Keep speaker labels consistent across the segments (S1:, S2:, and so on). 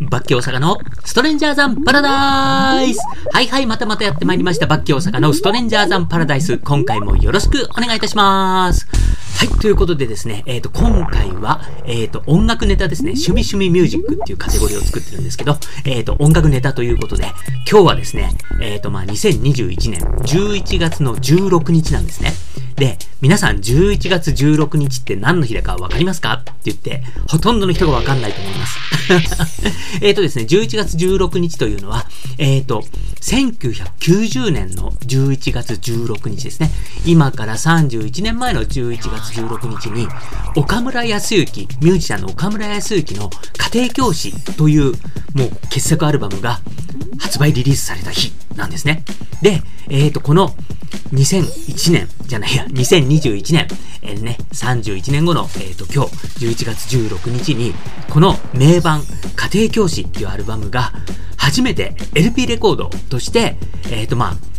S1: バッキー大阪のストレンジャーザンパラダイスはいはい、またまたやってまいりました。バッキー大阪のストレンジャーザンパラダイス。今回もよろしくお願いいたします。はい、ということでですね、えっ、と、今回は、えっ、と、音楽ネタですね、趣味趣味ミュージックっていうカテゴリーを作ってるんですけど、えっ、と、音楽ネタということで、今日はですね、えっ、と、まあ、2021年11月の16日なんですね。で、皆さん11月16日って何の日だかわかりますか？って言って、ほとんどの人がわかんないと思います。えっとですね、11月16日というのは、えっ、と、1990年の11月16日ですね。今から31年前の11月16日に、岡村康之、ミュージシャンの岡村康之の家庭教師という、もう傑作アルバムが発売リリースされた日なんですね。で、えっ、と、この2001年じゃないや、2021年、えーね、31年後の、えっ、と、今日、11月16日に、この名盤、家庭教師っていうアルバムが、初めて LP レコードとして、えっ、と、まあ、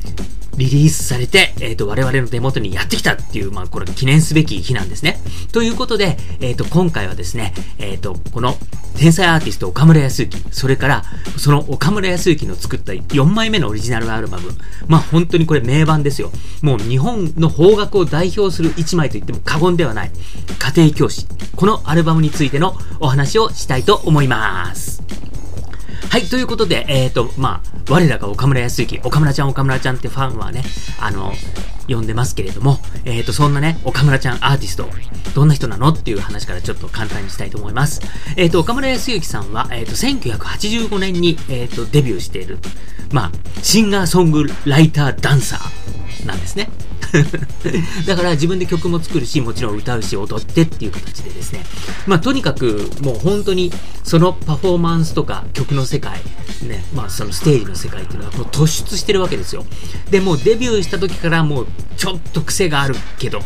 S1: リリースされて、えっ、と、我々の手元にやってきたっていう、まあ、これ記念すべき日なんですね。ということで、えっ、と、今回はですね、えっ、と、この、天才アーティスト岡村康之、それから、その岡村康之の作った4枚目のオリジナルアルバム。まあ、本当にこれ名盤ですよ。もう日本の邦楽を代表する1枚と言っても過言ではない、家庭教師。このアルバムについてのお話をしたいと思います。はい、ということで、えっ、と、まあ、我らが岡村康之、岡村ちゃん、岡村ちゃんってファンはね、あの、呼んでますけれども、えっ、と、そんなね、岡村ちゃんアーティスト、どんな人なのっていう話からちょっと簡単にしたいと思います。えっ、と、岡村康之さんは、えっ、と、1985年に、えっ、と、デビューしている、まあ、シンガーソングライターダンサーなんですね。だから自分で曲も作るし、もちろん歌うし、踊ってっていう形でですね。まあとにかくもう本当にそのパフォーマンスとか曲の世界、ね、まあそのステージの世界っていうのはもう突出してるわけですよ。で、もうデビューした時からもうちょっと癖があるけど、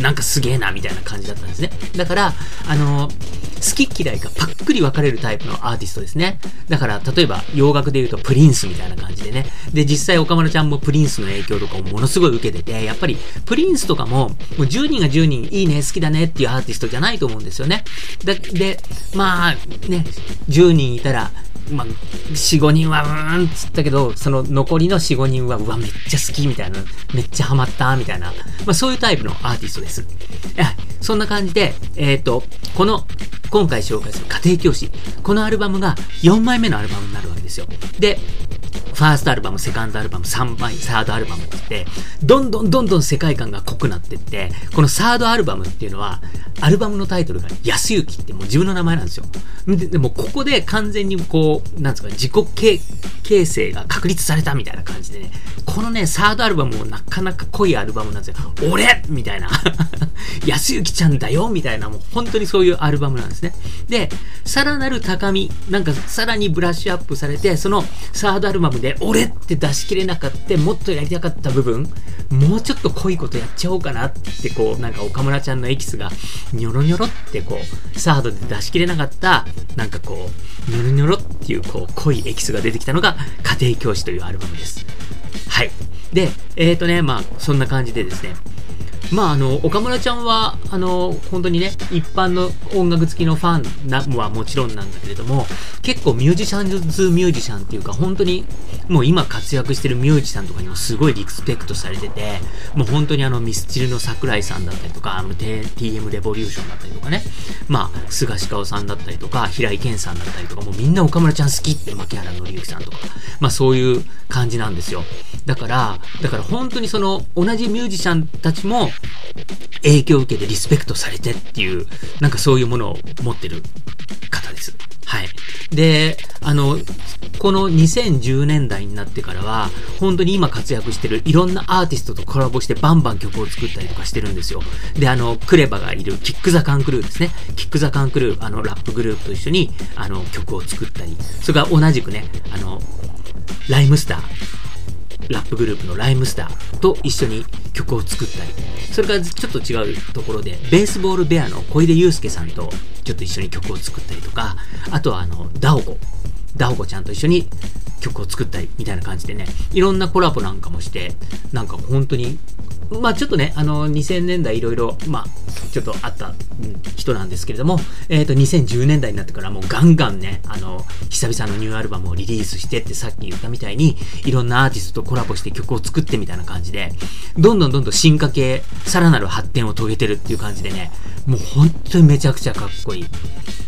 S1: なんかすげえなみたいな感じだったんですね。だから、あの好き嫌いがパックリ分かれるタイプのアーティストですね。だから、例えば洋楽で言うとプリンスみたいな感じでね。で、実際岡村ちゃんもプリンスの影響とかをものすごい受けてて、やっぱりプリンスとかも、もう10人が10人いいね、好きだねっていうアーティストじゃないと思うんですよね。だで、まあ、ね、10人いたら、まあ、4、5人はうーんっつったけど、その残りの4、5人は、うわ、めっちゃ好きみたいな、めっちゃハマったみたいな、まあそういうタイプのアーティストです。いそんな感じで、えっ、と、この、今回紹介する家庭教師、このアルバムが4枚目のアルバムになるわけですよ。で、ファーストアルバム、セカンドアルバム、3枚、サードアルバムって、どんどんどんどん世界観が濃くなってって、このサードアルバムっていうのは、アルバムのタイトルが安行ってもう自分の名前なんですよ。ででもここで完全にこう、なんですか、自己形成が確立されたみたいな感じでね、このね、サードアルバムもなかなか濃いアルバムなんですよ。俺みたいな。安行ちゃんだよみたいな、もう本当にそういうアルバムなんですね。で、さらなる高み、なんかさらにブラッシュアップされて、そのサードアルバムでで俺って出し切れなかった、もっとやりたかった部分、もうちょっと濃いことやっちゃおうかなって、こう、なんか岡村ちゃんのエキスが、ニョロニョロってこう、サードで出し切れなかった、なんかこう、ニョロニョロっていう、こう、濃いエキスが出てきたのが、家庭教師というアルバムです。はい。で、えっ、ー、とね、まあ、そんな感じでですね、まあ、あの、岡村ちゃんは、あの、本当にね、一般の音楽好きのファンなはもちろんなんだけれども、結構ミュージシャンズミュージシャンっていうか、本当に、もう今活躍してるミュージシャンとかにもすごいリスペクトされてて、もう本当にあの、ミスチルの桜井さんだったりとか、あの、TM レボリューションだったりとかね、まあ、菅鹿尾さんだったりとか、平井堅さんだったりとか、もうみんな岡村ちゃん好きって、牧原紀之さんとか、まあそういう感じなんですよ。だから、だから本当にその、同じミュージシャンたちも、影響を受けてリスペクトされてっていう、なんかそういうものを持ってる方です。はい。で、あの、この2010年代になってからは、本当に今活躍してるいろんなアーティストとコラボしてバンバン曲を作ったりとかしてるんですよ。で、あの、クレバがいるキックザカンクルーですね。キックザカンクルー、あの、ラップグループと一緒に、あの、曲を作ったり、それから同じくね、あの、ライムスター、ラップグループのライムスターと一緒に曲を作ったり、それからちょっと違うところで、ベースボールベアの小出祐介さんとちょっと一緒に曲を作ったりとか、あとはあの、ダオコ、ダオコちゃんと一緒に曲を作ったりみたいな感じでね、いろんなコラボなんかもして、なんか本当にまあちょっとね、あの、2000年代いろいろ、まあ、ちょっとあった、人なんですけれども、えっ、ー、と、2010年代になってからもうガンガンね、あの、久々のニューアルバムをリリースしてってさっき言ったみたいに、いろんなアーティストとコラボして曲を作ってみたいな感じで、どんどんどんどん進化系、さらなる発展を遂げてるっていう感じでね、もう本当にめちゃくちゃかっこいい。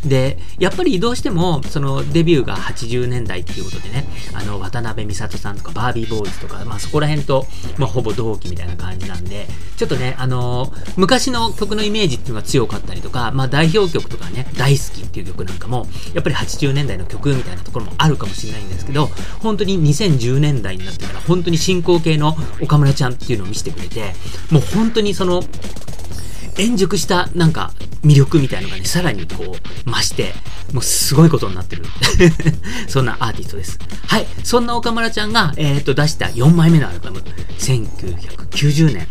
S1: で、やっぱりどうしても、そのデビューが80年代っていうことでね、あの、渡辺美里さんとかバービーボーイズとか、まあそこら辺と、まあほぼ同期みたいな感じなんで、ちょっとね、あのー、昔の曲のイメージっていうのが強かったりとか、まあ代表曲とかね、大好きっていう曲なんかも、やっぱり80年代の曲みたいなところもあるかもしれないんですけど、本当に2010年代になってから、本当に進行形の岡村ちゃんっていうのを見せてくれて、もう本当にその、円熟したなんか魅力みたいのがね、さらにこう増して、もうすごいことになってる。そんなアーティストです。はい。そんな岡村ちゃんが、えっ、と、出した4枚目のアルバム、1990年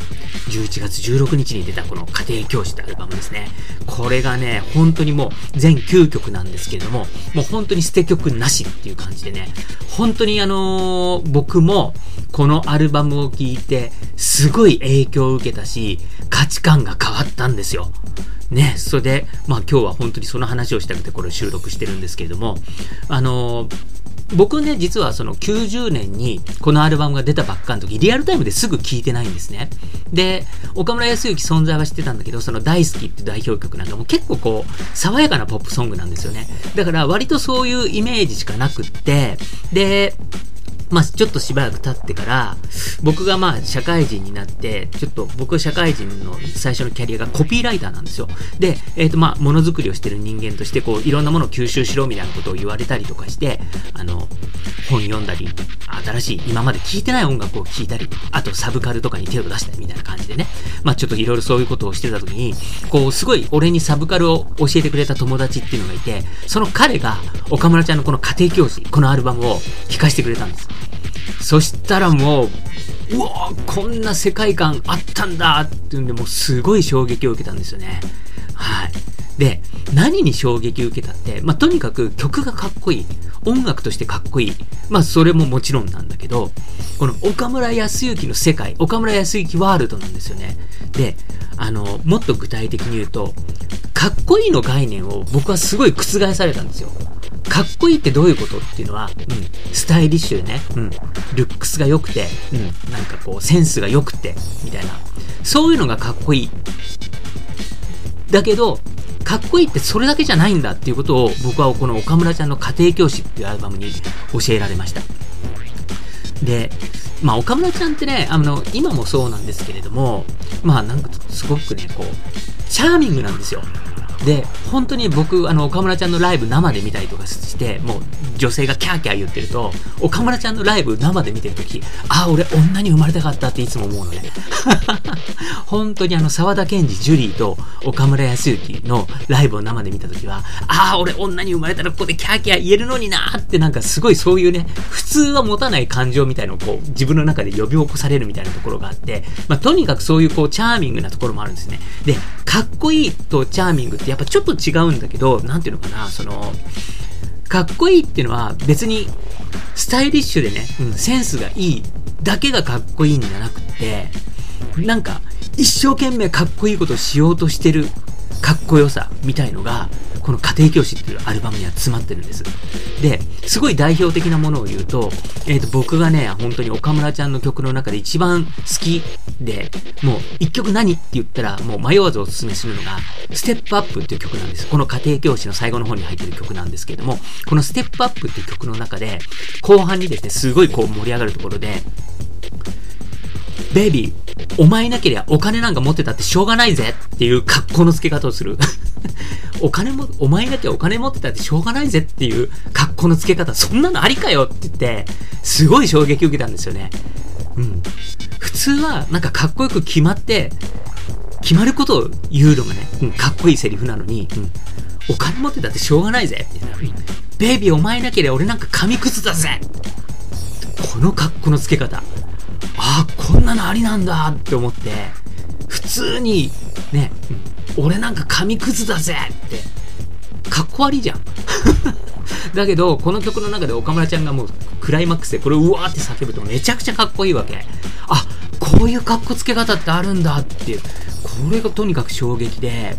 S1: 11月16日に出たこの家庭教師ってアルバムですね。これがね、本当にもう全9曲なんですけれども、もう本当に捨て曲なしっていう感じでね、本当にあのー、僕もこのアルバムを聴いて、すごい影響を受けたし、価値観が変わったんですよ。ね、それで、まあ今日は本当にその話をしたくてこれを収録してるんですけれども、あの僕ね、実はその90年にこのアルバムが出たばっかの時、リアルタイムですぐ聴いてないんですね。で、岡村康之存在は知ってたんだけど、その大好きって代表曲なんかも結構こう、爽やかなポップソングなんですよね。だから割とそういうイメージしかなくって、で、まあ、ちょっとしばらく経ってから、僕がまあ、社会人になって、ちょっと僕は社会人の最初のキャリアがコピーライターなんですよ。で、えっ、ー、とまあ、ものづくりをしてる人間として、こう、いろんなものを吸収しろみたいなことを言われたりとかして、あの、本読んだり、新しい、今まで聴いてない音楽を聴いたり、あとサブカルとかに手を出したりみたいな感じでね、まあ、ちょっといろいろそういうことをしてた時に、こう、すごい俺にサブカルを教えてくれた友達っていうのがいて、その彼が岡村ちゃんのこの家庭教師、このアルバムを聴かせてくれたんです。そしたらもう、うわこんな世界観あったんだっていうんで、もうすごい衝撃を受けたんですよね。はい。で、何に衝撃を受けたって、まあ、とにかく曲がかっこいい。音楽としてかっこいい。まあ、それももちろんなんだけど、この岡村康之の世界、岡村康之ワールドなんですよね。で、あの、もっと具体的に言うと、かっこいいの概念を僕はすごい覆されたんですよ。かっこいいってどういうことっていうのは、うん、スタイリッシュでね、うん、ルックスが良くて、うん、なんかこう、センスが良くて、みたいな。そういうのがかっこいい。だけど、かっこいいってそれだけじゃないんだっていうことを僕はこの岡村ちゃんの家庭教師っていうアルバムに教えられました。で、まあ岡村ちゃんってね、あの、今もそうなんですけれども、まあなんかすごくね、こう、チャーミングなんですよ。で、本当に僕、あの、岡村ちゃんのライブ生で見たりとかして、もう女性がキャーキャー言ってると、岡村ちゃんのライブ生で見てるとき、ああ、俺女に生まれたかったっていつも思うのね。本当にあの、沢田研二、ジュリーと岡村康之のライブを生で見たときは、ああ、俺女に生まれたらここでキャーキャー言えるのになーってなんかすごいそういうね、普通は持たない感情みたいのをこう、自分の中で呼び起こされるみたいなところがあって、まあ、とにかくそういうこう、チャーミングなところもあるんですね。で、かっこいいとチャーミングってやっぱちょっと違うんだけど、なんていうのかな、その、かっこいいっていうのは別にスタイリッシュでね、うん、センスがいいだけがかっこいいんじゃなくて、なんか一生懸命かっこいいことをしようとしてるかっこよさみたいのが、この家庭教師っていうアルバムには詰まってるんです。で、すごい代表的なものを言うと、えっ、ー、と、僕がね、本当に岡村ちゃんの曲の中で一番好きで、もう一曲何って言ったら、もう迷わずおすすめするのが、ステップアップっていう曲なんです。この家庭教師の最後の方に入ってる曲なんですけれども、このステップアップっていう曲の中で、後半にですね、すごいこう盛り上がるところで、ベイビー、お前なけりゃお金なんか持ってたってしょうがないぜっていう格好の付け方をする。お金も、お前いなきゃお金持ってたってしょうがないぜっていう格好の付け方、そんなのありかよって言って、すごい衝撃を受けたんですよね。うん。普通は、なんかかっこよく決まって、決まることを言うのがね、うん、かっこいいセリフなのに、うん、お金持ってたってしょうがないぜって、うん、ベイビーお前なければ俺なんか紙くずだぜこの格好の付け方。あ、こんなのありなんだって思って、普通に、ね、俺なんか紙くずだぜって、かっこ悪いじゃん。だけど、この曲の中で岡村ちゃんがもうクライマックスでこれうわーって叫ぶとめちゃくちゃかっこいいわけ。あ、こういう格好つけ方ってあるんだっていう、これがとにかく衝撃で、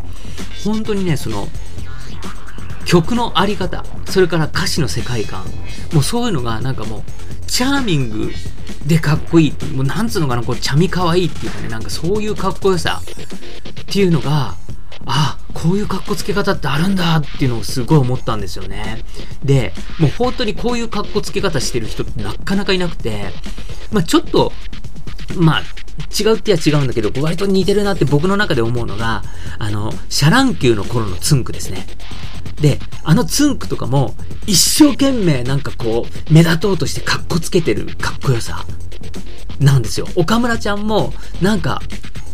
S1: 本当にね、その、曲のあり方、それから歌詞の世界観、もうそういうのがなんかもう、チャーミングでかっこいい、もうなんつうのかな、こう、チャミかわいいっていうかね、なんかそういうかっこよさっていうのが、あ、こういう格好つけ方ってあるんだっていうのをすごい思ったんですよね。で、もう本当にこういう格好つけ方してる人ってなかなかいなくて、まあちょっと、まあ、違うっては違うんだけど、割と似てるなって僕の中で思うのが、あの、シャ乱Q の頃のつんくですね。で、あのつんくとかも、一生懸命なんかこう、目立とうとしてかっこつけてるかっこよさ、なんですよ。岡村ちゃんも、なんか、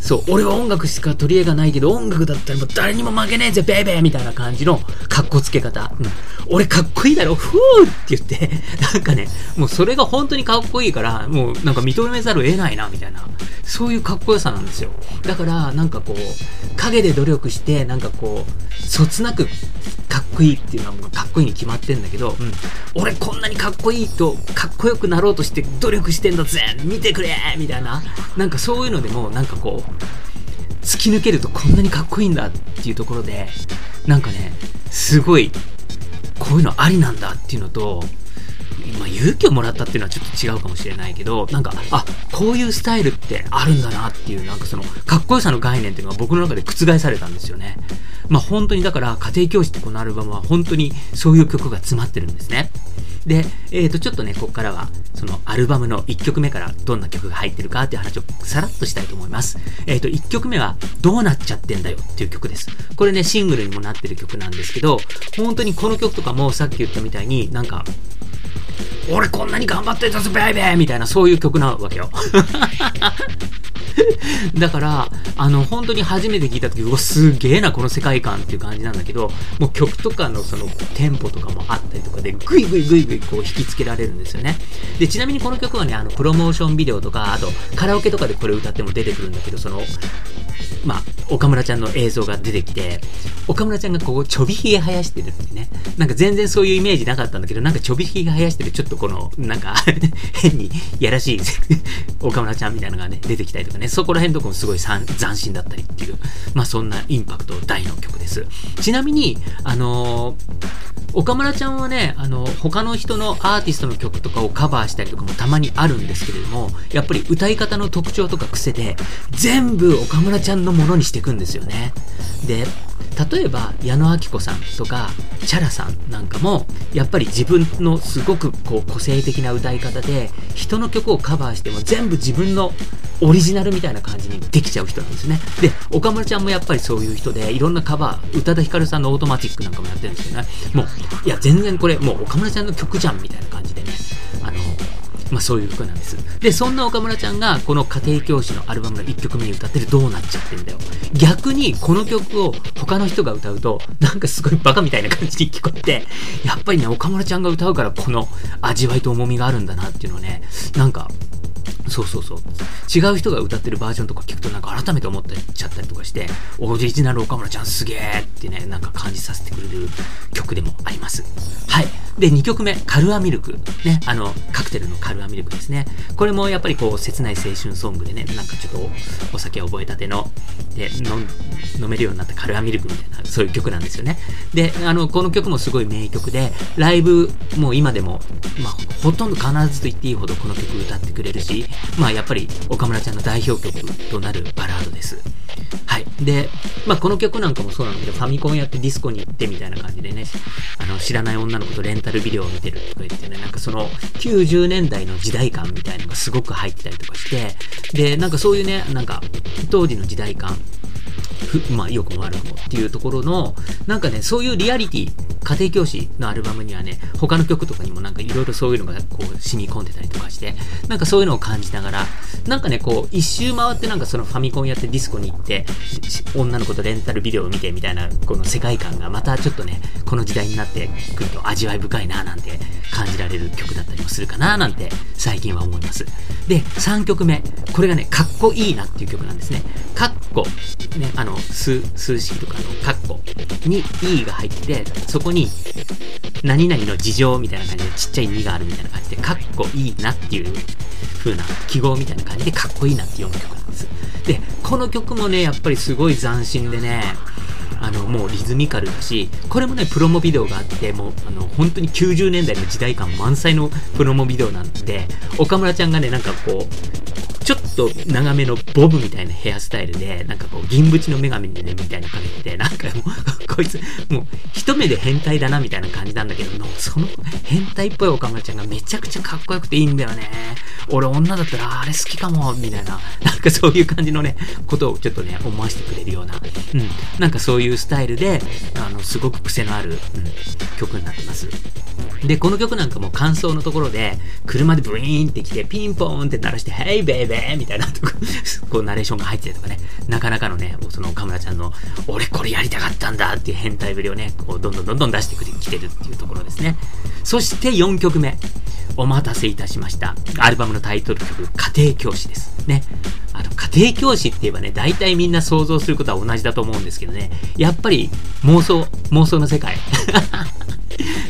S1: そう、俺は音楽しか取り柄がないけど、音楽だったらもう誰にも負けねえぜ、ベイベーみたいな感じの格好つけ方。うん。俺かっこいいだろ、ふーって言って、なんかね、もうそれが本当にかっこいいから、もうなんか認めざるを得ないな、みたいな。そういうかっこよさなんですよ。だから、なんかこう、陰で努力して、なんかこう、そつなくかっこいいっていうのはもうかっこいいに決まってんだけど、うん。俺こんなにかっこいいと、かっこよくなろうとして努力してんだぜ見てくれみたいな。なんかそういうのでも、なんかこう、突き抜けるとこんなにかっこいいんだっていうところで、なんかね、すごい、こういうのありなんだっていうのと、ま、勇気をもらったっていうのはちょっと違うかもしれないけど、なんか、あ、こういうスタイルってあるんだなっていう、なんかその、かっこよさの概念っていうのが僕の中で覆されたんですよね。まあ、本当にだから、家庭教師ってこのアルバムは本当にそういう曲が詰まってるんですね。で、えっ、ー、と、ちょっとね、ここからは、そのアルバムの1曲目からどんな曲が入ってるかっていう話をさらっとしたいと思います。えっ、ー、と、1曲目は、どうなっちゃってんだよっていう曲です。これね、シングルにもなってる曲なんですけど、本当にこの曲とかもさっき言ったみたいになんか、俺こんなに頑張ってたぞ、ベイベーみたいな、そういう曲なわけよ。だから、あの、本当に初めて聞いた時、うわ、すげえな、この世界観っていう感じなんだけど、もう曲とかのそのテンポとかもあったりとかで、ぐいぐいぐいぐいこう引きつけられるんですよね。で、ちなみにこの曲はね、あの、プロモーションビデオとか、あと、カラオケとかでこれ歌っても出てくるんだけど、その、まあ、岡村ちゃんの映像が出てきて、岡村ちゃんがこう、ちょびひげ生やしてるってね。なんか全然そういうイメージなかったんだけど、なんかちょびひげ生やしてる、ちょっとこの、なんか 変にやらしい 岡村ちゃんみたいなのがね、出てきたりとかね、そこら辺とかもすごい斬新だったりっていう、まあそんなインパクト大の曲です。ちなみに、あのー岡村ちゃんはね、あの、他の人のアーティストの曲とかをカバーしたりとかもたまにあるんですけれども、やっぱり歌い方の特徴とか癖で、全部岡村ちゃんのものにしてしていくんですよね。で、例えば矢野顕子さんとかチャラさんなんかもやっぱり自分のすごくこう個性的な歌い方で人の曲をカバーしても全部自分のオリジナルみたいな感じにできちゃう人なんですねで岡村ちゃんもやっぱりそういう人でいろんなカバー宇多田ヒカルさんのオートマティックなんかもやってるんですけどねもういや全然これもう岡村ちゃんの曲じゃんみたいな感じでねまあそういう曲なんです。で、そんな岡村ちゃんがこの家庭教師のアルバムの1曲目に歌ってるどうなっちゃってんだよ。逆にこの曲を他の人が歌うと、なんかすごいバカみたいな感じに聞こえて、やっぱりね、岡村ちゃんが歌うからこの味わいと重みがあるんだなっていうのをね、なんかそうそうそう。違う人が歌ってるバージョンとか聞くとなんか改めて思っちゃったりとかして、オリジナル岡村ちゃんすげえってね、なんか感じさせてくれる曲でもあります。はい。で、2曲目、カルアミルク。ね、あの、カクテルのカルアミルクですね。これもやっぱりこう、切ない青春ソングでね、なんかちょっとお酒を覚えたての、で、飲めるようになったカルアミルクみたいな、そういう曲なんですよね。で、あの、この曲もすごい名曲で、ライブ、もう今でも、まあ、ほとんど必ずと言っていいほどこの曲歌ってくれるし、まあ、やっぱり岡村ちゃんの代表曲となるバラードです。はい。で、まあ、この曲なんかもそうなんだけど、ファミコンやってディスコに行ってみたいな感じでね、あの、知らない女の子とレンタルビデオを見てるとか言ってね、なんかその、90年代の時代感みたいのがすごく入ってたりとかして、で、なんかそういうね、なんか、当時の時代感、まあ、良くも悪くもっていうところの、なんかね、そういうリアリティ、家庭教師のアルバムにはね、他の曲とかにもなんかいろいろそういうのがこう染み込んでたりとかして、なんかそういうのを感じながら、なんかね、こう、一周回ってなんかそのファミコンやってディスコに行って、女の子とレンタルビデオを見てみたいな、この世界観がまたちょっとね、この時代になってくると味わい深いななんて感じられる曲だったりもするかななんて最近は思います。で、3曲目。これがね、かっこいいなっていう曲なんですね。かっこ、ね、あの、数、数式とかのかっこに E が入って、そこに何々の事情みたいな感じでちっちゃい2があるみたいな感じで、かっこいいなっていう風な記号みたいな感じでかっこいいなって読む曲なんです。で、この曲もね、やっぱりすごい斬新でね、あの、もうリズミカルだし、これもね、プロモビデオがあって、もう、あの、本当に90年代の時代感満載のプロモビデオなんで、岡村ちゃんがね、なんかこう、ちょっと長めのボブみたいなヘアスタイルで、なんかこう、銀縁の女神にね、みたいなかけてて、なんかもう、こいつ、もう、一目で変態だな、みたいな感じなんだけど、その変態っぽい岡村ちゃんがめちゃくちゃかっこよくていいんだよね。俺女だったら、あれ好きかも、みたいな、なんかそういう感じのね、ことをちょっとね、思わせてくれるような、うん、なんかそういうスタイルで、あの、すごく癖のある、うん、曲になってます。で、この曲なんかも感想のところで、車でブイーンって来て、ピンポーンって鳴らして、ヘイベイベーみみたいなとこ、こうナレーションが入ってたりとかね、なかなかのね、その岡村ちゃんの、俺これやりたかったんだっていう変態ぶりをね、こう、どんどんどんどん出してきてるっていうところですね。そして4曲目。お待たせいたしました。アルバムのタイトル曲、家庭教師です。ね。あの、家庭教師って言えばね、大体みんな想像することは同じだと思うんですけどね、やっぱり妄想、妄想の世界。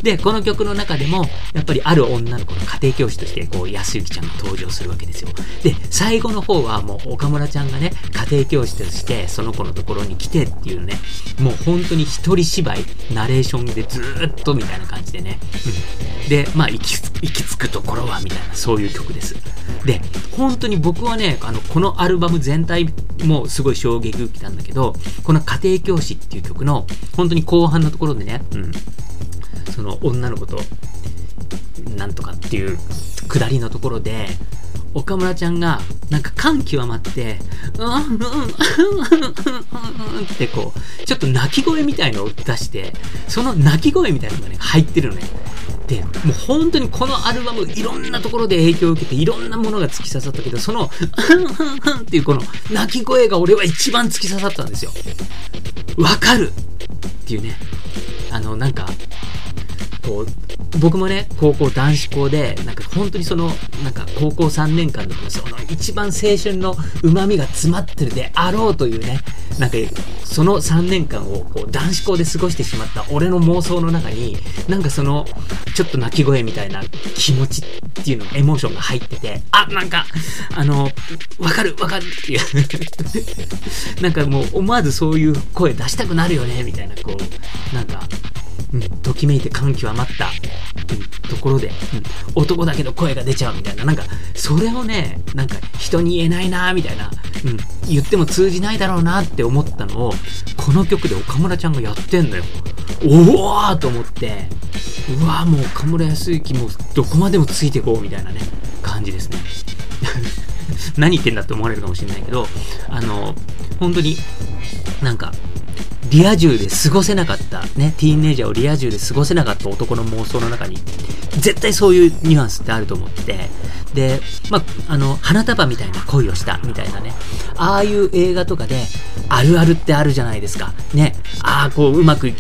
S1: で、この曲の中でも、やっぱりある女の子の家庭教師として、こう、安幸ちゃんが登場するわけですよ。で、最後の方はもう岡村ちゃんがね、家庭教師として、その子のところに来てっていうね、もう本当に一人芝居、ナレーションでずーっとみたいな感じでね。うん。で、まあ、行き、行き着くところは、みたいな、そういう曲です。で、本当に僕はね、あの、このアルバム全体もすごい衝撃受けたんだけど、この家庭教師っていう曲の、本当に後半のところでね、うん。その女の子と、なんとかっていう下りのところで、岡村ちゃんが、なんか感極まって、うん、うん、うん、うん、ってこう、ちょっと泣き声みたいのを出して、その泣き声みたいなのがね、入ってるのね。で、もう本当にこのアルバム、いろんなところで影響を受けて、いろんなものが突き刺さったけど、その、うんうんうんっていうこの泣き声が俺は一番突き刺さったんですよ。わかるっていうね。あの、なんか、こう、僕もね、高校男子校で、なんか本当にその、なんか高校3年間でもその一番青春の旨味が詰まってるであろうというね、なんかその3年間をこう男子校で過ごしてしまった俺の妄想の中に、なんかその、ちょっと泣き声みたいな気持ちっていうの、エモーションが入ってて、あ、なんか、あの、わかるわかるっていう。なんかもう思わずそういう声出したくなるよね、みたいな、こう、なんか、うん、ときめいて感極まった、うん、ところで、うん、男だけど声が出ちゃうみたいな、なんか、それをね、なんか人に言えないなみたいな、うん、言っても通じないだろうなって思ったのを、この曲で岡村ちゃんがやってんのよ。おーと思って、うわもう岡村康之もどこまでもついてこうみたいなね、感じですね。何言ってんだって思われるかもしれないけど、あの、本当に、なんか、リア充で過ごせなかった、ね、ティーンネイジャーをリア充で過ごせなかった男の妄想の中に、絶対そういうニュアンスってあると思って、で、まあ、あの、花束みたいな恋をした、みたいなね、ああいう映画とかで、あるあるってあるじゃないですか。ね、ああ、こう、うまく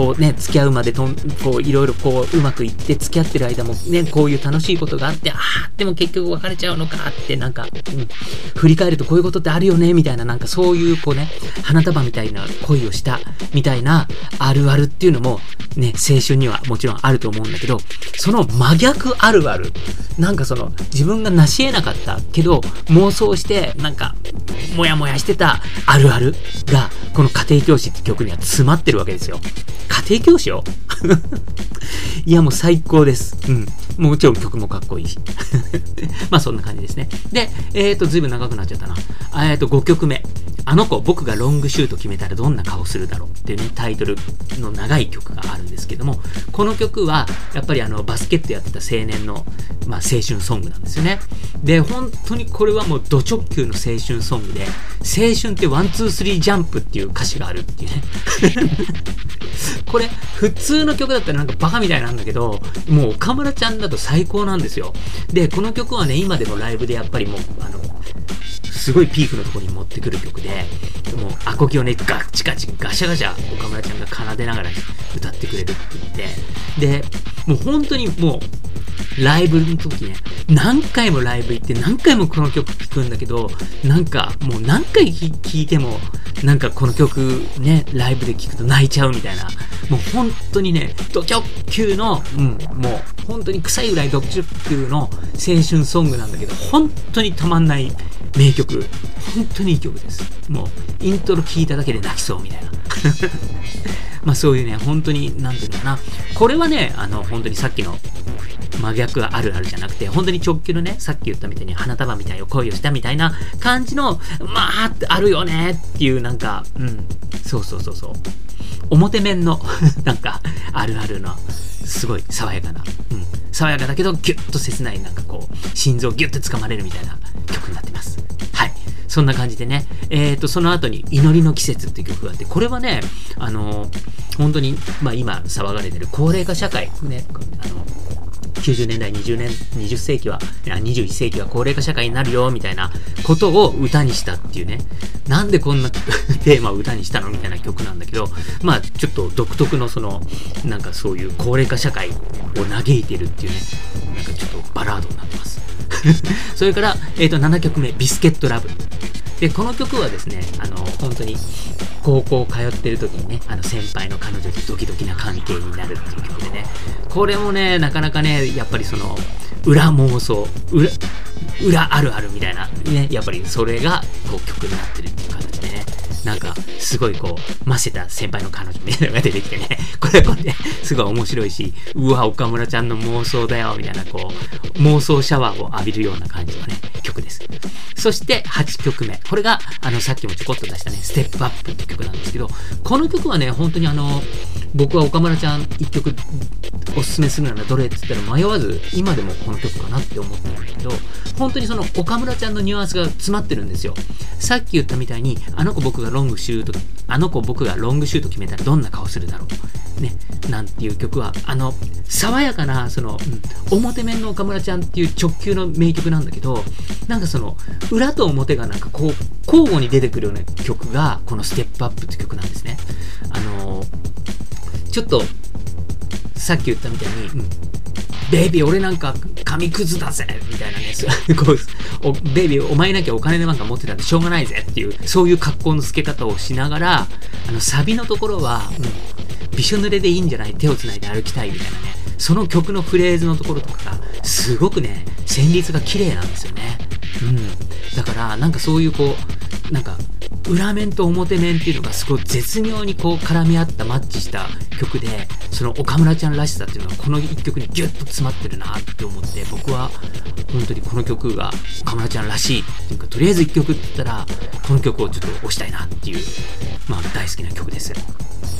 S1: こうね、付き合うまでとん、こう、いろいろこう、うまくいって付き合ってる間もね、こういう楽しいことがあって、ああ、でも結局別れちゃうのかって、なんか、うん、振り返るとこういうことってあるよね、みたいな、なんかそういう、こうね、花束みたいな恋をした、みたいな、あるあるっていうのも、ね、青春にはもちろんあると思うんだけど、その真逆あるある、なんかその、自分が成し得なかったけど、妄想して、なんか、もやもやしてたあるあるが、この家庭教師って曲には詰まってるわけですよ。家庭教師を いや、もう最高です。うん。もちろん曲もかっこいいし。まあそんな感じですね。で、えっ、ー、と、ずいぶん長くなっちゃったな。えっ、ー、と、5曲目。あの子、僕がロングシュート決めたらどんな顔するだろうっていうね、タイトルの長い曲があるんですけども、この曲は、やっぱりあの、バスケットやってた青年の、まあ、青春ソングなんですよね。で、本当にこれはもう、ド直球の青春ソングで、青春って one、two、three jump っていう歌詞があるっていうね。これ、普通の曲だったらなんかバカみたいなんだけど、もう岡村ちゃんだと最高なんですよ。で、この曲はね、今でもライブでやっぱりもう、あの、すごいピークのところに持ってくる曲で、もうアコギをね、ガチガチガシャガシャ岡村ちゃんが奏でながら歌ってくれるって言って、で、もう本当にもう、ライブの時ね、何回もライブ行って何回もこの曲聴くんだけど、なんかもう何回聴いても、なんかこの曲ね、ライブで聴くと泣いちゃうみたいな。もう本当にね、ド直球の、うん、もう本当に臭いぐらいド直球の青春ソングなんだけど、本当にたまんない名曲。本当にいい曲です。もう、イントロ聞いただけで泣きそうみたいな。まあそういうね、本当に、なんていうのかな。これはね、あの、本当にさっきの真逆あるあるじゃなくて、本当に直球のね、さっき言ったみたいに花束みたいな恋をしたみたいな感じの、まあ、あるよねっていうなんか、うん、そうそうそうそう。表面の なんか、あるあるの、すごい爽やかな、うん、爽やかだけどギュッと切ない、なんかこう、心臓ギュッと掴まれるみたいな曲になってます。そんな感じでね、えっ、ー、と、その後に、祈りの季節っていう曲があって、これはね、あの本当に、まあ今騒がれてる高齢化社会、ね、あの、90年代、20年、20世紀は、21世紀は高齢化社会になるよ、みたいなことを歌にしたっていうね。なんでこんな テーマを歌にしたのみたいな曲なんだけど、まあ、ちょっと独特のその、なんかそういう高齢化社会を嘆いてるっていうね、なんかちょっとバラードになってます。それから、え、ー、と、7曲目、ビスケットラブ。で、この曲はですね、あの、本当に、高校通ってる時にね、あの先輩の彼女とドキドキな関係になるっていう曲でね、これもね、なかなかね、やっぱりその、裏妄想、裏、裏あるあるみたいな、ね、やっぱりそれが、こう曲になってるっていう形でね、なんか、すごいこう、ませた先輩の彼女みたいなのが出てきてね、これこれね、すごい面白いし、うわ、岡村ちゃんの妄想だよ、みたいな、こう、妄想シャワーを浴びるような感じのね、曲です。そして8曲目。これが、あの、さっきもちょこっと出したね、ステップアップって曲なんですけど、この曲はね、本当にあの、僕は岡村ちゃん1曲おすすめするならどれって言ったら迷わず、今でもこの曲かなって思ってるんだけど、本当にその岡村ちゃんのニュアンスが詰まってるんですよ。さっき言ったみたいに、あの子僕がロングシュート、あの子僕がロングシュート決めたらどんな顔するだろう。ね、なんていう曲は、あの、爽やかな、その、うん、表面の岡村ちゃんっていう直球の名曲なんだけど、なんかその、裏と表がなんかこう、交互に出てくるような曲が、このステップアップって曲なんですね。あのちょっと、さっき言ったみたいに、うん、ベイビー俺なんか紙くずだぜみたいなね、こうベイビーお前なきゃお金でなんか持ってたんでしょうがないぜっていう、そういう格好の付け方をしながら、あの、サビのところは、うん、びしょ濡れでいいんじゃない手を繋いで歩きたいみたいなね、その曲のフレーズのところとかが、すごくね、旋律が綺麗なんですよね。うん。だから、なんかそういうこう、なんか、裏面と表面っていうのがすごい絶妙にこう絡み合ったマッチした曲で、その岡村ちゃんらしさっていうのはこの一曲にギュッと詰まってるなって思って、僕は本当にこの曲が岡村ちゃんらしいっていうか、とりあえず一曲って言ったら、この曲をちょっと押したいなっていう、まあ大好きな曲です。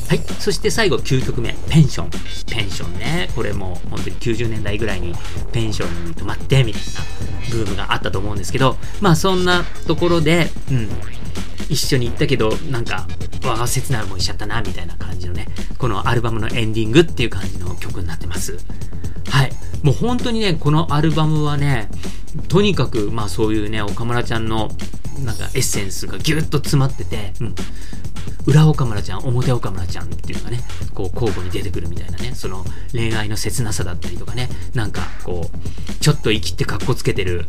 S1: はい。そして最後9曲目、ペンション。ペンションね。これも本当に90年代ぐらいにペンションに泊まってみたいなブームがあったと思うんですけど、まあそんなところで、うん。一緒に行ったけど、なんか、わあ、切な思いしちゃったな、みたいな感じのね、このアルバムのエンディングっていう感じの曲になってます。はい。もう本当にね、このアルバムはね、とにかく、まあそういうね、岡村ちゃんの、なんかエッセンスがギュッと詰まってて、うん。裏岡村ちゃん、表岡村ちゃんっていうのがね、こう交互に出てくるみたいなね、その恋愛の切なさだったりとかね、なんかこう、ちょっと生きてかっこつけてる、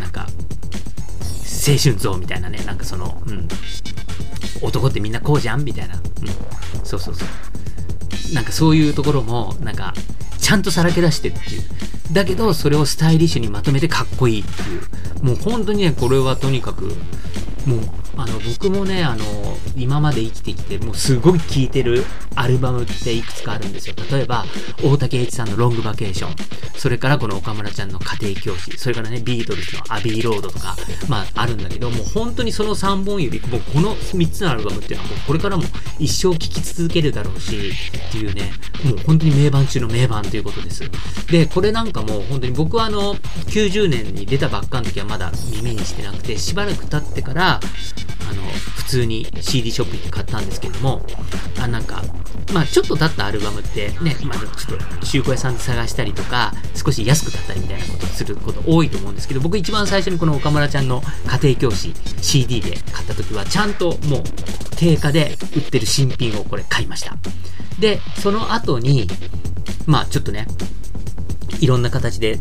S1: なんか、青春像みたいなね、なんかその、うん、男ってみんなこうじゃんみたいな、うん、そうそうそう。なんかそういうところも、なんか、ちゃんとさらけ出してっていう。だけど、それをスタイリッシュにまとめてかっこいいっていう。もう本当にね、これはとにかく、もうあの僕もねあの今まで生きてきてもうすごい聴いてるアルバムっていくつかあるんですよ。例えば大竹栄一さんの「ロングバケーション」それからこの岡村ちゃんの「家庭教師」それからねビートルズの「アビーロード」とかまああるんだけどもう本当にその3本指もうこの3つのアルバムっていうのはもうこれからも一生聴き続けるだろうしっていうねもう本当に名盤中の名盤ということです。でこれなんかもう本当に僕はあの90年に出たばっかの時はまだ耳にしてなくてしばらく経ってからあの、普通に CD ショップ行って買ったんですけども、あ、なんか、まあちょっと経ったアルバムってね、まあちょっと中古屋さんで探したりとか、少し安く買ったりみたいなことすること多いと思うんですけど、僕一番最初にこの岡村ちゃんの家庭教師 CD で買った時は、ちゃんともう定価で売ってる新品をこれ買いました。で、その後に、まあちょっとね、いろんな形で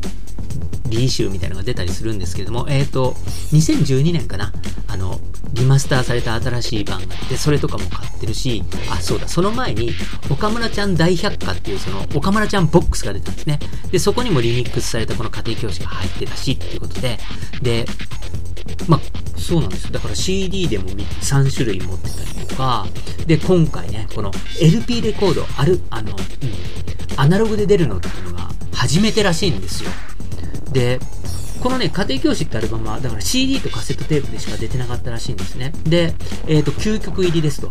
S1: リーシューみたいなのが出たりするんですけれども、えっ、ー、と、2012年かな、あの、リリマスターされた新しい版があって、それとかも買ってるし、あ、そうだ、その前に、岡村ちゃん大百科っていうその、岡村ちゃんボックスが出たんですね。で、そこにもリミックスされたこの家庭教師が入ってたし、っていうことで、で、まあ、そうなんですよ。だから CD でも3種類持ってたりとか、で、今回ね、この LP レコード、ある、あの、うん、アナログで出るのっていうのが初めてらしいんですよ。で、このね、家庭教師ってアルバムは、だから CD とカセットテープでしか出てなかったらしいんですね。で、えっ、ー、と、9曲入りですと。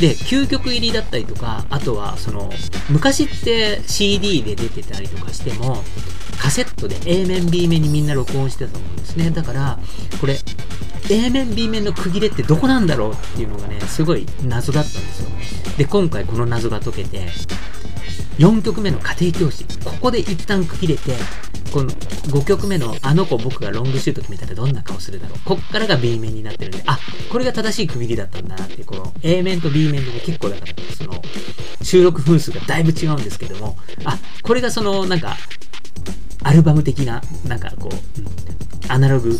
S1: で、9曲入りだったりとか、あとは、その、昔って CD で出てたりとかしても、カセットで A 面 B 面にみんな録音してたと思うんですね。だから、これ、A 面 B 面の区切れってどこなんだろうっていうのがね、すごい謎だったんですよ。で、今回この謎が解けて、4曲目の家庭教師、ここで一旦区切れて、この5曲目のあの子僕がロングシュート決めたらどんな顔するだろう。こっからが B 面になってるんで、あ、これが正しい区切りだったんだなって、この A 面と B 面でね、結構だから、その、収録分数がだいぶ違うんですけども、あ、これがその、なんか、アルバム的な、なんかこう、アナログ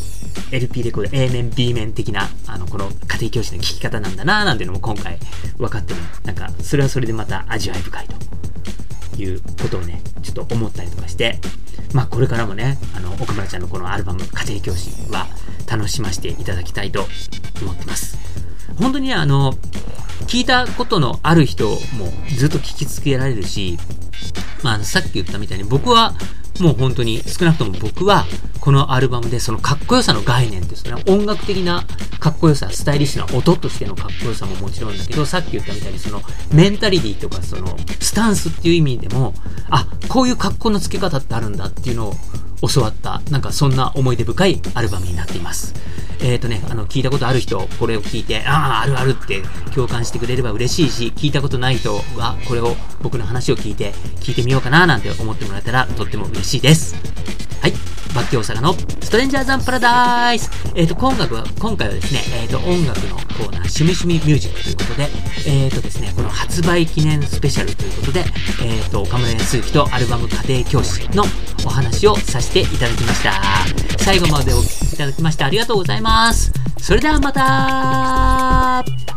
S1: LP レコード A 面 B 面的な、あの、この家庭教師の聴き方なんだななんていうのも今回分かってる。なんか、それはそれでまた味わい深いということをね、ちょっと思ったりとかして、まあこれからもね、あの、奥村ちゃんのこのアルバム、家庭教師は楽しませていただきたいと思ってます。本当にね、あの、聞いたことのある人もずっと聞きつけられるし、まあ、さっき言ったみたいに僕はもう本当に少なくとも僕はこのアルバムでそのかっこよさの概念ですね。音楽的なかっこよさスタイリッシュな音としてのかっこよさももちろんだけどさっき言ったみたいにそのメンタリティとかそのスタンスっていう意味でもあこういう格好の付け方ってあるんだっていうのを教わったなんかそんな思い出深いアルバムになっています。えっ、ー、とね、あの、聞いたことある人、これを聞いて、ああ、あるあるって共感してくれれば嬉しいし、聞いたことない人は、これを、僕の話を聞いて、聞いてみようかななんて思ってもらえたら、とっても嬉しいです。はい。バッキー大阪のストレンジャーザンパラダイスえっ、ー、と、今回は、今回はですね、えっ、ー、と、音楽のコーナー、趣味趣味ミュージックということで、えっ、ー、とですね、この発売記念スペシャルということで、えっ、と、岡村康之とアルバム家庭教師のお話をさせていただきました。最後までお聴きいただきましてありがとうございます。それではまた